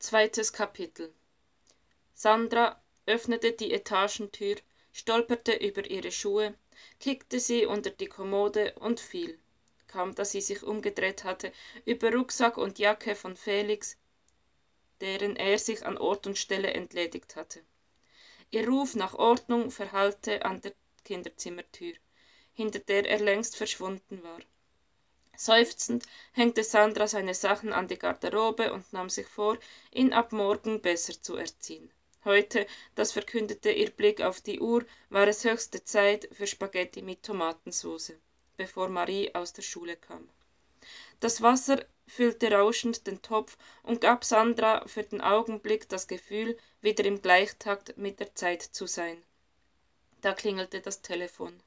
Zweites Kapitel Sandra öffnete die Etagentür, stolperte über ihre Schuhe, kickte sie unter die Kommode und fiel, kaum dass sie sich umgedreht hatte, über Rucksack und Jacke von Felix, deren er sich an Ort und Stelle entledigt hatte. Ihr Ruf nach Ordnung verhallte an der Kinderzimmertür, hinter der er längst verschwunden war. Seufzend hängte Sandra seine Sachen an die Garderobe und nahm sich vor, ihn ab morgen besser zu erziehen. Heute, das verkündete ihr Blick auf die Uhr, war es höchste Zeit für Spaghetti mit Tomatensauce, bevor Marie aus der Schule kam. Das Wasser füllte rauschend den Topf und gab Sandra für den Augenblick das Gefühl, wieder im Gleichtakt mit der Zeit zu sein. Da klingelte das Telefon.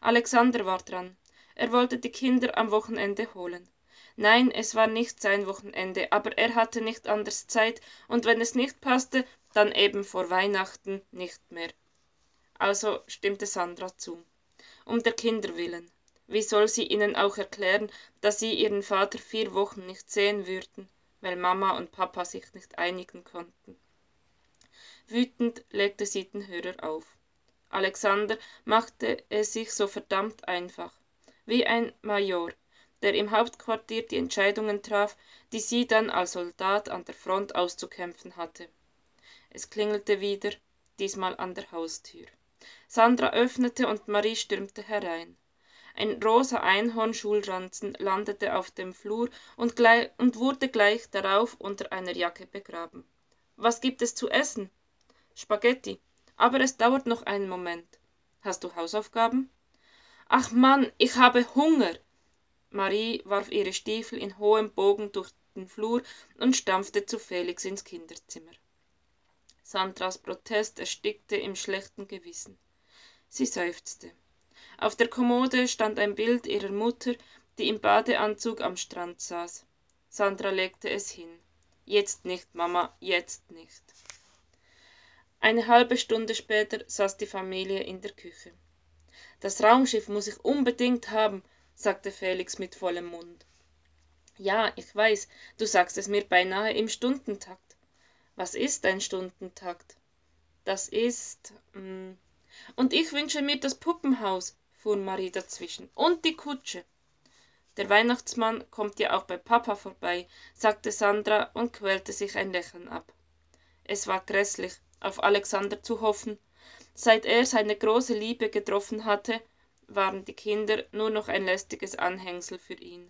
Alexander war dran. Er wollte die Kinder am Wochenende holen. Nein, es war nicht sein Wochenende, aber er hatte nicht anders Zeit, und wenn es nicht passte, dann eben vor Weihnachten nicht mehr. Also stimmte Sandra zu. Um der Kinder willen. Wie soll sie ihnen auch erklären, dass sie ihren Vater vier Wochen nicht sehen würden, weil Mama und Papa sich nicht einigen konnten? Wütend legte sie den Hörer auf. Alexander machte es sich so verdammt einfach wie ein Major, der im Hauptquartier die Entscheidungen traf, die sie dann als Soldat an der Front auszukämpfen hatte. Es klingelte wieder, diesmal an der Haustür. Sandra öffnete und Marie stürmte herein. Ein rosa Einhornschulranzen landete auf dem Flur und, und wurde gleich darauf unter einer Jacke begraben. Was gibt es zu essen? Spaghetti. Aber es dauert noch einen Moment. Hast du Hausaufgaben? Ach Mann, ich habe Hunger. Marie warf ihre Stiefel in hohem Bogen durch den Flur und stampfte zu Felix ins Kinderzimmer. Sandras Protest erstickte im schlechten Gewissen. Sie seufzte. Auf der Kommode stand ein Bild ihrer Mutter, die im Badeanzug am Strand saß. Sandra legte es hin. Jetzt nicht, Mama, jetzt nicht. Eine halbe Stunde später saß die Familie in der Küche. Das Raumschiff muss ich unbedingt haben, sagte Felix mit vollem Mund. Ja, ich weiß, du sagst es mir beinahe im Stundentakt. Was ist ein Stundentakt? Das ist. Mm. Und ich wünsche mir das Puppenhaus, fuhr Marie dazwischen. Und die Kutsche. Der Weihnachtsmann kommt ja auch bei Papa vorbei, sagte Sandra und quälte sich ein Lächeln ab. Es war grässlich, auf Alexander zu hoffen, Seit er seine große Liebe getroffen hatte, waren die Kinder nur noch ein lästiges Anhängsel für ihn.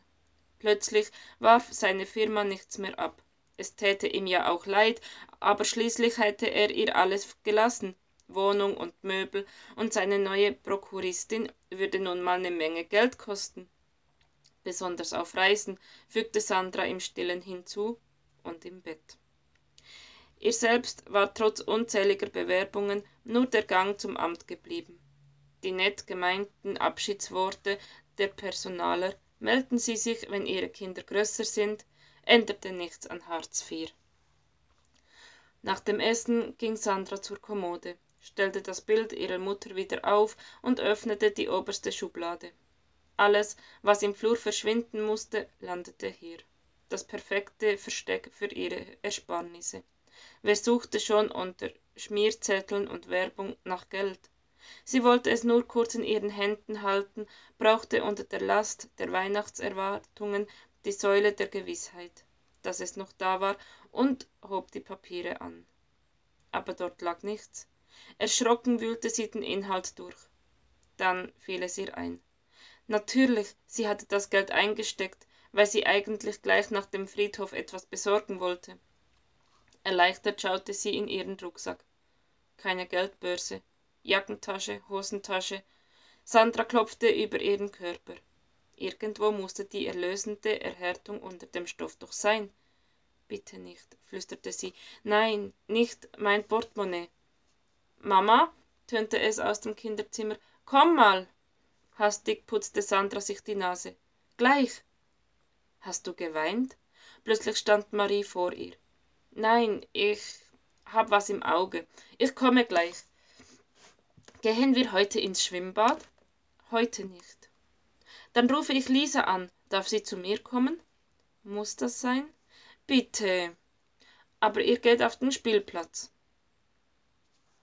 Plötzlich warf seine Firma nichts mehr ab. Es täte ihm ja auch leid, aber schließlich hätte er ihr alles gelassen, Wohnung und Möbel, und seine neue Prokuristin würde nun mal eine Menge Geld kosten. Besonders auf Reisen, fügte Sandra im stillen hinzu und im Bett. Ihr selbst war trotz unzähliger Bewerbungen nur der Gang zum Amt geblieben. Die nett gemeinten Abschiedsworte der Personaler melden Sie sich, wenn Ihre Kinder größer sind, änderte nichts an Hartz IV. Nach dem Essen ging Sandra zur Kommode, stellte das Bild ihrer Mutter wieder auf und öffnete die oberste Schublade. Alles, was im Flur verschwinden musste, landete hier. Das perfekte Versteck für ihre Ersparnisse. Wer suchte schon unter Schmierzetteln und Werbung nach Geld? Sie wollte es nur kurz in ihren Händen halten, brauchte unter der Last der Weihnachtserwartungen die Säule der Gewissheit, dass es noch da war, und hob die Papiere an. Aber dort lag nichts. Erschrocken wühlte sie den Inhalt durch. Dann fiel es ihr ein. Natürlich, sie hatte das Geld eingesteckt, weil sie eigentlich gleich nach dem Friedhof etwas besorgen wollte. Erleichtert schaute sie in ihren Rucksack. Keine Geldbörse, Jackentasche, Hosentasche. Sandra klopfte über ihren Körper. Irgendwo musste die erlösende Erhärtung unter dem Stoff doch sein. Bitte nicht, flüsterte sie. Nein, nicht mein Portemonnaie. Mama, tönte es aus dem Kinderzimmer. Komm mal. Hastig putzte Sandra sich die Nase. Gleich. Hast du geweint? Plötzlich stand Marie vor ihr. Nein, ich hab was im Auge. Ich komme gleich. Gehen wir heute ins Schwimmbad? Heute nicht. Dann rufe ich Lisa an. Darf sie zu mir kommen? Muss das sein? Bitte. aber ihr geht auf den spielplatz